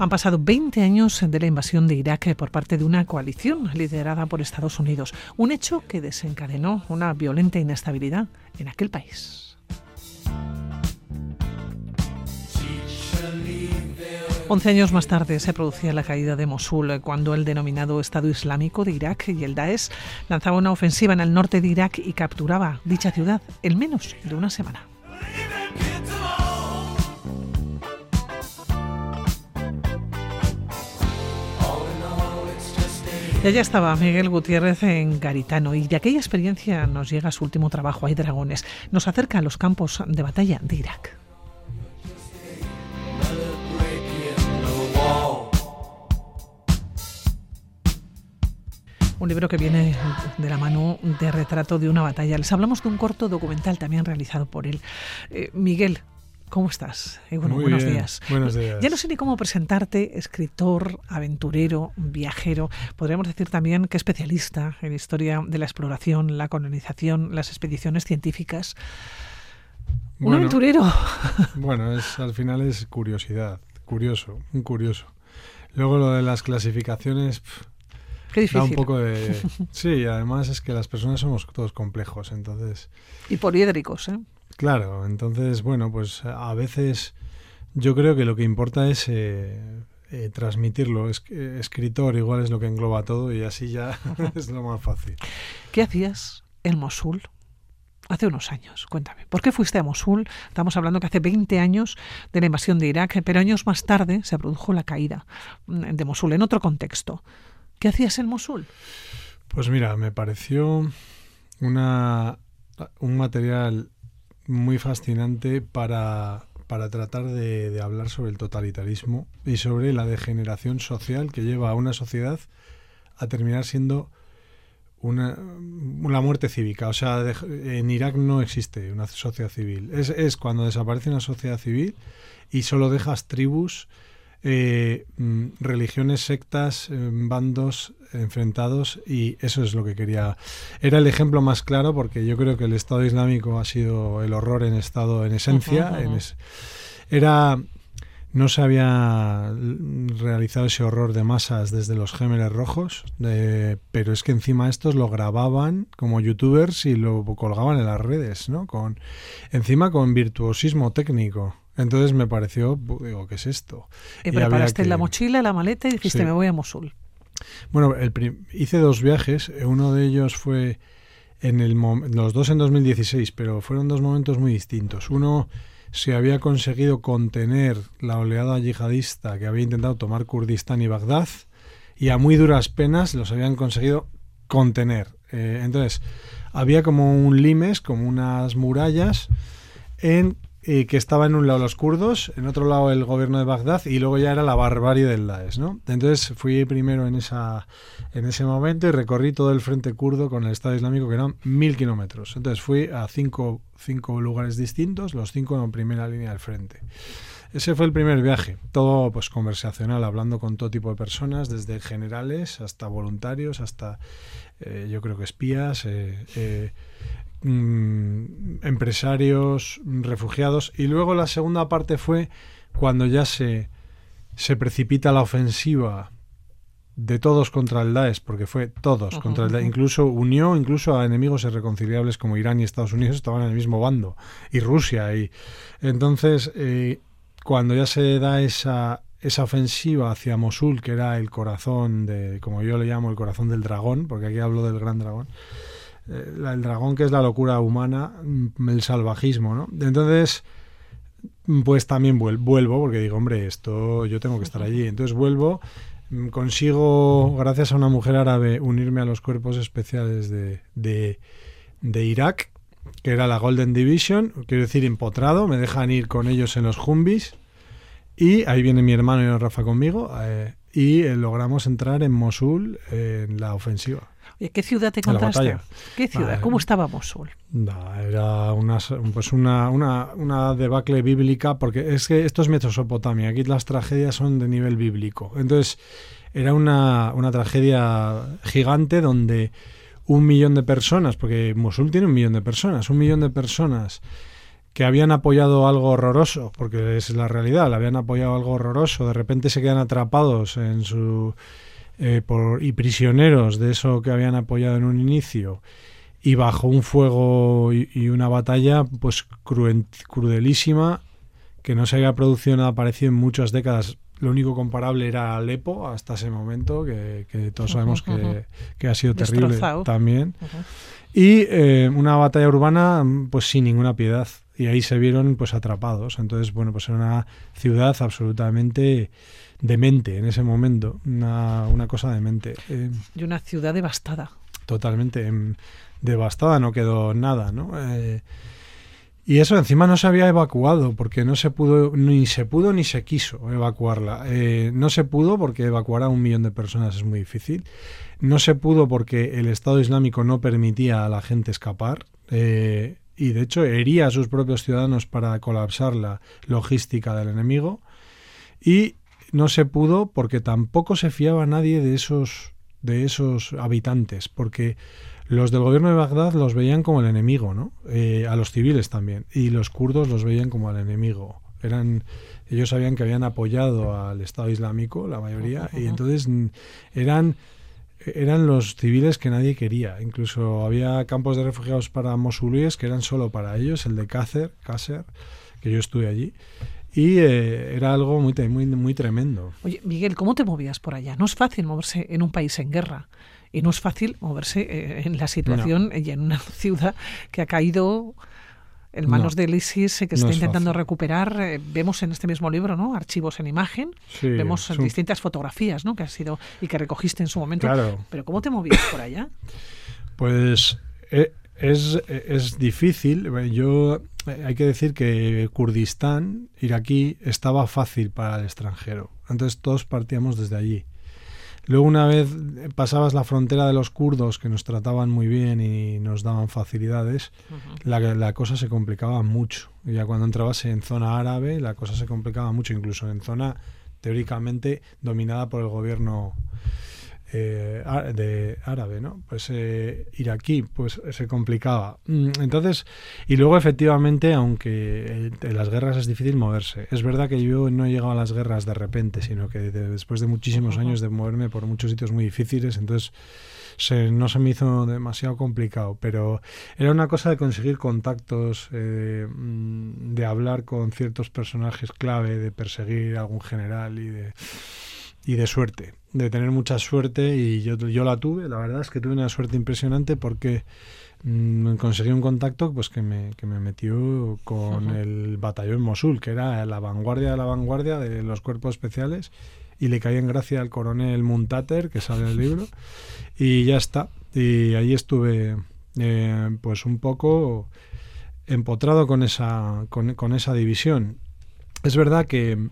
Han pasado 20 años de la invasión de Irak por parte de una coalición liderada por Estados Unidos, un hecho que desencadenó una violenta inestabilidad en aquel país. Once años más tarde se producía la caída de Mosul, cuando el denominado Estado Islámico de Irak y el Daesh lanzaba una ofensiva en el norte de Irak y capturaba dicha ciudad en menos de una semana. Y allá estaba Miguel Gutiérrez en Garitano y de aquella experiencia nos llega su último trabajo, Hay Dragones. Nos acerca a los campos de batalla de Irak. un libro que viene de la mano de retrato de una batalla. Les hablamos de un corto documental también realizado por él. Eh, Miguel, ¿Cómo estás? Eh, buenos días. Buenos días. Ya no sé ni cómo presentarte, escritor, aventurero, viajero. Podríamos decir también que especialista en historia de la exploración, la colonización, las expediciones científicas. un aventurero. Bueno, es, al final es curiosidad, curioso, un curioso. Luego lo de las clasificaciones, Qué difícil. un poco de... Sí, además es que las personas somos todos complejos, entonces... Y poliédricos, ¿eh? Claro, entonces, bueno, pues a veces yo creo que lo que importa es eh, eh, transmitirlo. Es, escritor igual es lo que engloba todo y así ya es lo más fácil. ¿Qué hacías en Mosul? Hace unos años, cuéntame. ¿Por qué fuiste a Mosul? Estamos hablando que hace 20 años de la invasión de Irak, pero años más tarde se produjo la caída de Mosul en otro contexto. ¿Qué hacías en Mosul? Pues mira, me pareció una, un material muy fascinante para, para tratar de, hablar sobre el totalitarismo y sobre la degeneración social que lleva a una sociedad a terminar siendo una, una muerte cívica. O sea, en Irak no existe una sociedad civil. Es, es cuando desaparece una sociedad civil y solo dejas tribus eh, mm, religiones, sectas, eh, bandos enfrentados y eso es lo que quería. Era el ejemplo más claro porque yo creo que el Estado Islámico ha sido el horror en estado, en esencia. era no se había realizado ese horror de masas desde los Gémeres Rojos, pero es que encima estos lo grababan como youtubers y lo colgaban en las redes, ¿no? Con, encima con virtuosismo técnico. Entonces me pareció, digo, ¿qué es esto? Y, preparaste la mochila, la maleta y dijiste, me voy a Mosul. Bueno, el hice dos viajes. Uno de ellos fue en el los dos en 2016, pero fueron dos momentos muy distintos. Uno se había conseguido contener la oleada yihadista que había intentado tomar Kurdistán y Bagdad y a muy duras penas los habían conseguido contener. Eh, entonces, había como un limes, como unas murallas en y que estaba en un lado los kurdos, en otro lado el gobierno de Bagdad y luego ya era la barbarie del Daesh, ¿no? Entonces fui primero en esa en ese momento y recorrí todo el frente kurdo con el Estado Islámico que eran mil kilómetros. Entonces fui a cinco, cinco lugares distintos, los cinco en primera línea del frente. Ese fue el primer viaje, todo pues conversacional, hablando con todo tipo de personas, desde generales hasta voluntarios, hasta eh, yo creo que espías, eh, eh, Mm, empresarios, refugiados. Y luego la segunda parte fue cuando ya se, se precipita la ofensiva de todos contra el Daesh, porque fue todos contra el Daesh, incluso unió incluso a enemigos irreconciliables como Irán y Estados Unidos estaban en el mismo bando, y Rusia. Y entonces, eh, cuando ya se da esa, esa ofensiva hacia Mosul, que era el corazón de, como yo le llamo, el corazón del dragón, porque aquí hablo del gran dragón, el dragón que es la locura humana, mm, el salvajismo, ¿no? Entonces, pues también vuelvo, porque digo, hombre, esto yo tengo que estar allí. Entonces vuelvo, mm, consigo, gracias a una mujer árabe, unirme a los cuerpos especiales de, de, de Irak, que era la Golden Division, quiero decir, empotrado, me dejan ir con ellos en los Jumbis, y ahí viene mi hermano y Rafa conmigo, eh, y eh, logramos entrar en Mosul en la ofensiva. ¿Qué ciudad te encontraste? ¿Qué ciudad? ¿Cómo estaba Mosul? era una, pues una, una, una, debacle bíblica, porque es que esto es Mesopotamia, aquí las tragedias son de nivel bíblico. Entonces, era una, una tragedia gigante donde un millón de personas, porque Mosul tiene un millón de personas, un millón de personas que habían apoyado algo horroroso, porque es la realidad, le habían apoyado algo horroroso, de repente se quedan atrapados en su eh, por, y prisioneros de eso que habían apoyado en un inicio y bajo un fuego y, una batalla pues crudelísima que no se había producido nada parecido en muchas décadas. Lo único comparable era Alepo hasta ese momento, que, todos sabemos que, ha sido terrible también. Y eh, una batalla urbana pues sin ninguna piedad. Y ahí se vieron pues atrapados. Entonces, bueno, pues era una ciudad absolutamente demente en ese momento, una, una cosa demente. Eh, y una ciudad devastada. Totalmente em, devastada, no quedó nada, ¿no? Eh, y eso encima no se había evacuado porque no se pudo, ni se pudo ni se quiso evacuarla. Eh, no se pudo porque evacuar a un millón de personas es muy difícil. No se pudo porque el Estado Islámico no permitía a la gente escapar. y de hecho hería a sus propios ciudadanos para colapsar la logística del enemigo. Y no se pudo porque tampoco se fiaba nadie de esos, de esos habitantes, porque los del gobierno de Bagdad los veían como el enemigo, ¿no? Eh, a los civiles también, y los kurdos los veían como el enemigo. Eran, ellos sabían que habían apoyado al Estado Islámico, la mayoría, y entonces eran eran los civiles que nadie quería. Incluso había campos de refugiados para mosulíes que eran solo para ellos, el de Cácer, Cácer, que yo estuve allí. Y eh, era algo muy, muy, muy tremendo. Oye, Miguel, ¿cómo te movías por allá? No es fácil moverse en un país en guerra. Y no es fácil moverse eh, en la situación y en una ciudad que ha caído en manos del ISIS que está intentando recuperar. Eh, vemos en este mismo libro, ¿no? Archivos en imagen. vemos distintas fotografías, ¿no? Que has sido y que recogiste en su momento. Pero ¿cómo te movías por allá? Pues es, es difícil. Yo hay que decir que Kurdistán, iraquí, estaba fácil para el extranjero. Entonces todos partíamos desde allí. Luego una vez pasabas la frontera de los kurdos que nos trataban muy bien y nos daban facilidades, la, la, cosa se complicaba mucho. Ya cuando entrabas en zona árabe, la cosa se complicaba mucho, incluso en zona teóricamente dominada por el gobierno eh, de árabe, ¿no? Pues eh, iraquí, pues se complicaba. Mm, entonces, y luego efectivamente, aunque en las guerras es difícil moverse, es verdad que yo no he llegado a las guerras de repente, sino que después de muchísimos años de moverme por muchos sitios muy difíciles, entonces no se me hizo demasiado complicado, pero era una cosa de conseguir contactos, eh, mm, de hablar con ciertos personajes clave, de perseguir a algún general y de y de suerte, de tener mucha suerte y yo, yo la tuve, la verdad es que tuve una suerte impresionante porque mm, conseguí un contacto pues que me, que me metió con el batallón Mosul, que era la vanguardia de la vanguardia de los cuerpos especiales y le caí en gracia al coronel Muntater, que sale en el libro, y ya está. Y ahí estuve eh, pues un poco empotrado con esa, con, con esa división. Es verdad que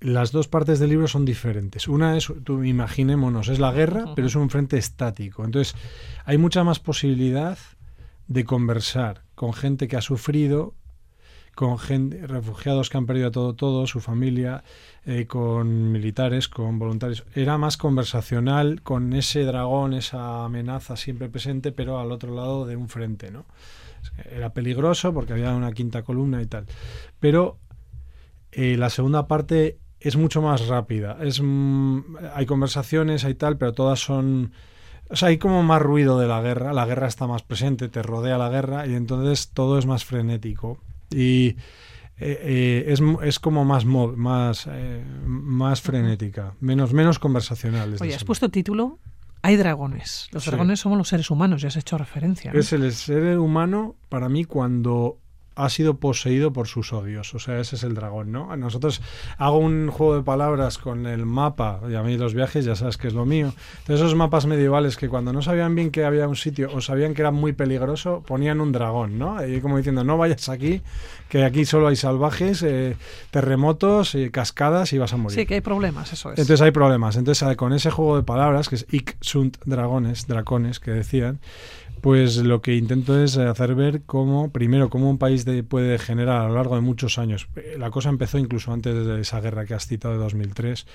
las dos partes del libro son diferentes. Una es, tú imaginémonos, es la guerra, pero es un frente estático. Entonces, hay mucha más posibilidad de conversar con gente que ha sufrido, con gente, refugiados que han perdido todo, todo, su familia, eh, con militares, con voluntarios. Era más conversacional con ese dragón, esa amenaza siempre presente, pero al otro lado de un frente, ¿no? Era peligroso porque había una quinta columna y tal. Pero eh, la segunda parte es mucho más rápida. Es, mm, hay conversaciones, hay tal, pero todas son... O sea, hay como más ruido de la guerra, la guerra está más presente, te rodea la guerra y entonces todo es más frenético. Y eh, eh, es, es, como más más, eh, más frenética, menos, menos conversacional. Oye, has puesto título hay dragones. Los dragones somos los seres humanos, ya has hecho referencia. Es el ser humano para mí cuando ha sido poseído por sus odios. O sea, ese es el dragón, ¿no? Nosotros hago un juego de palabras con el mapa, y a mí los viajes ya sabes que es lo mío. Esos mapas medievales que cuando no sabían bien que había un sitio o sabían que era muy peligroso, ponían un dragón, ¿no? Y como diciendo, no vayas aquí, que aquí solo hay salvajes, eh, terremotos, eh, cascadas y vas a morir. Sí, que hay problemas, eso es. Entonces hay problemas. Entonces, con ese juego de palabras, que es Ik sunt dragones, dracones, que decían, pues lo que intento es hacer ver cómo, primero, cómo un país puede generar a lo largo de muchos años, eh, la cosa empezó incluso antes de esa guerra que has citado de 2003,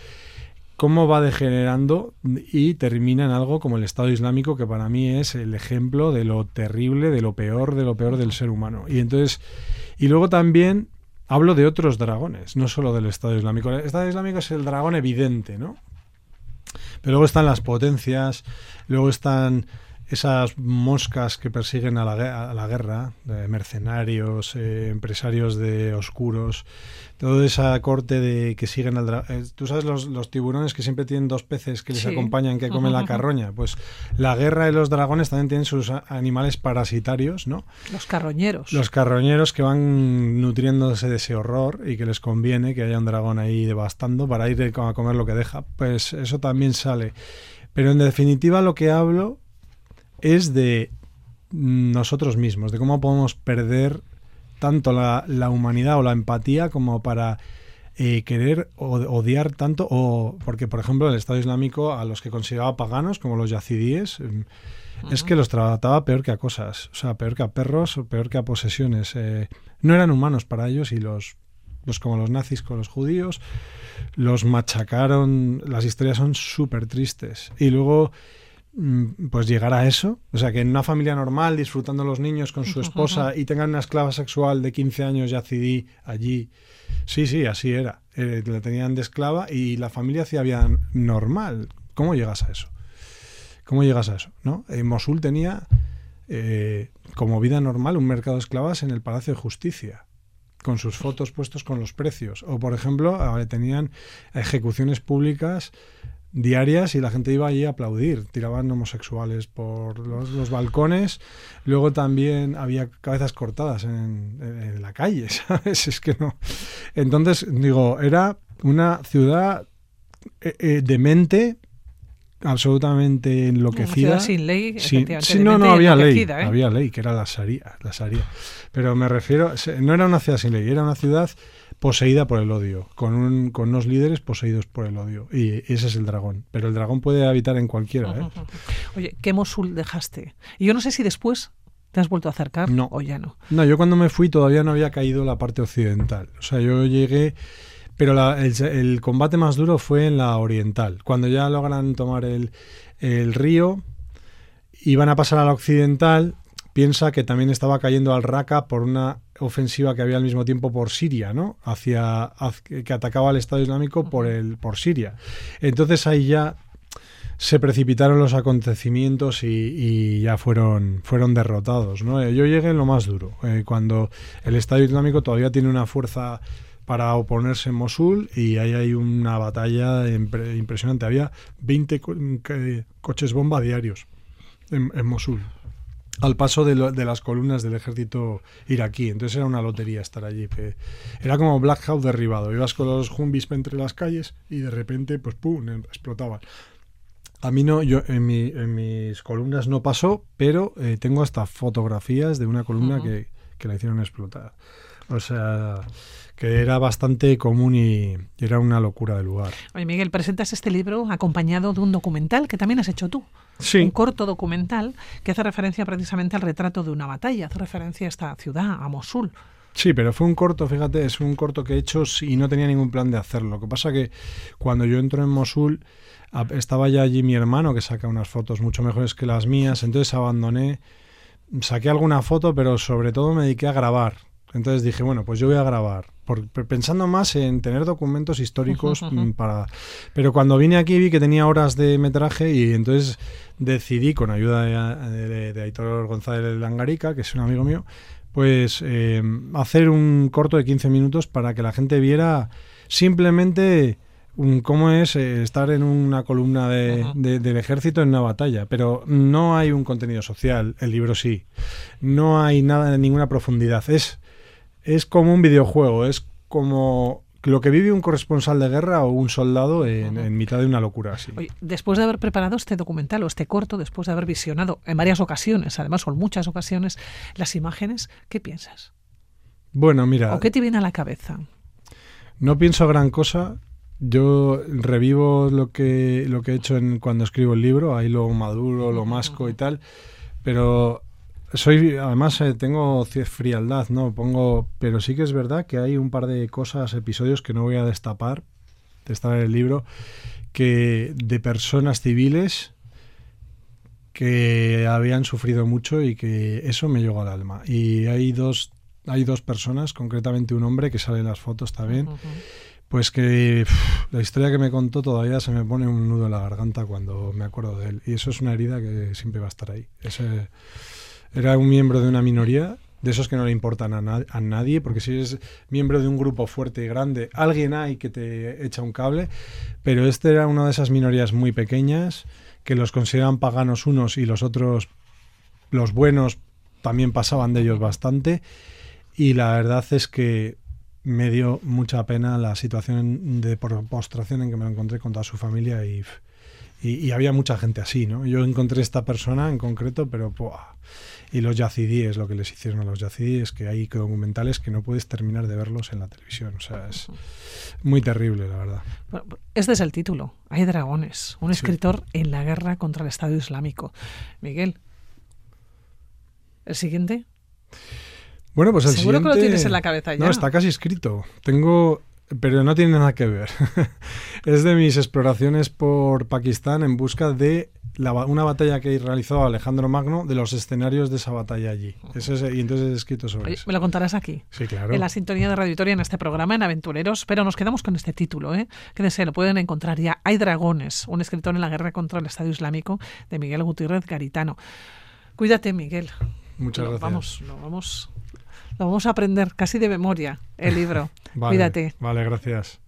cómo va degenerando y termina en algo como el Estado Islámico, que para mí es el ejemplo de lo terrible, de lo peor, de lo peor del ser humano. Y entonces, y luego también hablo de otros dragones, no solo del Estado Islámico. El Estado Islámico es el dragón evidente, ¿no? Pero luego están las potencias, luego están esas moscas que persiguen a la, a la guerra, mercenarios, eh, empresarios de oscuros, toda esa corte de que siguen al dragón. Eh, Tú sabes los, los, tiburones que siempre tienen dos peces que les Sí. acompañan, que comen la carroña. Pues la guerra de los dragones también tienen sus animales parasitarios, ¿no? Los carroñeros. Los carroñeros que van nutriéndose de ese horror y que les conviene que haya un dragón ahí devastando para ir a comer lo que deja. Pues eso también sale. Pero en definitiva lo que hablo es de nosotros mismos, de cómo podemos perder tanto la, la humanidad o la empatía como para eh, querer odiar tanto, o porque por ejemplo el Estado Islámico a los que consideraba paganos, como los yazidíes, em, es que los trataba peor que a cosas, o sea, peor que a perros, o peor que a posesiones. eh, no eran humanos para ellos y los, pues como los nazis con los judíos, los machacaron. Las historias son súper tristes. Y luego, mm, pues llegar a eso, o sea, que en una familia normal, disfrutando los niños con su esposa y tengan una esclava sexual de 15 años yazidí allí. Sí, sí, así era. Eh, la tenían de esclava y la familia hacía vida normal. ¿Cómo llegas a eso? ¿Cómo llegas a eso? ¿no? En Mosul tenía eh, como vida normal un mercado de esclavas en el Palacio de Justicia, con sus fotos puestos con los precios. O, por ejemplo, eh, tenían ejecuciones públicas diarias y la gente iba allí a aplaudir. Tiraban homosexuales por los, los balcones. Luego también había cabezas cortadas en, la calle, ¿sabes? Es que no. Entonces, digo, era una ciudad eh, eh, demente, absolutamente Una enloquecida. ciudad sin ley, Sí, no, no había ley, ¿eh? había ley, que era la Sharia, la Sharia. Pero me refiero, no era una ciudad sin ley, era una ciudad poseída por el odio, con, un, con unos líderes poseídos por el odio. Y ese es el dragón. Pero el dragón puede habitar en cualquiera, ¿eh? Oye, ¿qué Mosul dejaste? Y yo no sé si después te has vuelto a acercar No. o ya no. No, yo cuando me fui todavía no había caído la parte occidental. O sea, yo llegué, pero la- el, el combate más duro fue en la oriental. Cuando ya logran tomar el, el río y van a pasar a la occidental, piensa que también estaba cayendo al Raqqa por una ofensiva que había al mismo tiempo por Siria, ¿no? Hacia, que atacaba al Estado Islámico por el por Siria. Entonces ahí ya se precipitaron los acontecimientos y, y ya fueron, fueron derrotados. ¿no? Eh, Yo llegué en lo más duro, eh, cuando el Estado Islámico todavía tiene una fuerza para oponerse en Mosul y ahí hay una batalla impre- impresionante. Había 20 co- que- coches bomba diarios en, en Mosul. Al paso de, lo- de las columnas del ejército iraquí. Entonces era una lotería estar allí. Era como Black Hawk derribado. Ibas con los Humvees entre las calles y de repente, pues pum, explotaban. A mí no, yo en, mi, en mis columnas no pasó, pero eh, tengo hasta fotografías de una columna que, que la hicieron explotar. O sea, que era bastante común y era una locura de lugar. Oye, Miguel, presentas este libro acompañado de un documental que también has hecho tú. Un Sí, corto documental que hace referencia precisamente al retrato de una batalla, hace referencia a esta ciudad, a Mosul. sí, pero fue un corto, fíjate, es un corto que he hecho y no tenía ningún plan de hacerlo. Lo que pasa que cuando yo entro en Mosul, estaba ya allí mi hermano que saca unas fotos mucho mejores que las mías, entonces abandoné, saqué alguna foto, pero sobre todo me dediqué a grabar. Entonces dije, bueno, pues yo voy a grabar, por- pensando más en tener documentos históricos mm, para... Pero cuando vine aquí vi que tenía horas de metraje y entonces decidí, con ayuda de, de- de Aitor González Langarica, que es un amigo mío, pues eh, hacer un corto de 15 minutos para que la gente viera simplemente un- cómo es eh, estar en una columna de- del ejército en una batalla. Pero no hay un contenido social, el libro sí. No hay nada, ninguna profundidad. Es, es como un videojuego, es como lo que vive un corresponsal de guerra o un soldado en, mitad de una locura así. Oye, después de haber preparado este documental o este corto, después de haber visionado en varias ocasiones, además o en muchas ocasiones, las imágenes, ¿qué piensas? Bueno, mira, ¿O qué te viene a la cabeza? no pienso gran cosa. Yo revivo lo que, lo que he hecho en, cuando escribo el libro, ahí lo maduro, lo masco y tal, pero soy, además eh, tengo frialdad, ¿no? Pongo, pero sí que es verdad que hay un par de cosas, episodios que no voy a destapar está en el libro, que de personas civiles que habían sufrido mucho y que eso me llegó al alma. Y hay dos, hay dos personas, concretamente un hombre que sale en las fotos también, pues que la historia que me contó todavía se me pone un nudo en la garganta cuando me acuerdo de él. Y eso es una herida que siempre va a estar ahí. Ese, era un miembro de una minoría de esos que no le importan a, nadie, porque si eres miembro de un grupo fuerte y grande, alguien hay que te echa un cable, pero este era una de esas minorías muy pequeñas que los consideran paganos unos y los otros, los buenos, también pasaban de ellos bastante, y la verdad es que me dio mucha pena la situación de postración en que me encontré con toda su familia y, y, había mucha gente así, ¿no? Yo encontré esta persona en concreto, pero... ¡buah! Y los yacidíes, lo que les hicieron a los yacidíes, que hay documentales que no puedes terminar de verlos en la televisión. O sea, es muy terrible, la verdad. este es el título. Hay dragones. Un escritor en la guerra contra el Estado Islámico. Miguel, ¿el siguiente? Bueno, pues el Seguro siguiente... que lo tienes en la cabeza ya. No, está casi escrito. Tengo pero no tiene nada que ver. es de mis exploraciones por Pakistán en busca de la, una batalla que realizó Alejandro Magno de los escenarios de esa batalla allí. Ese, y entonces he escrito sobre Oye, eso. Me lo contarás aquí. Sí, claro. En la sintonía de Radio Victoria en este programa, en Aventureros, pero nos quedamos con este título, ¿eh? Quédense, lo pueden encontrar ya. Hay dragones, un escritor en la guerra contra el Estado Islámico de Miguel Gutiérrez Garitano. Cuídate, Miguel. Muchas lo gracias. Vamos, lo vamos, lo vamos a aprender casi de memoria el libro. vale, Cuídate. Vale, gracias.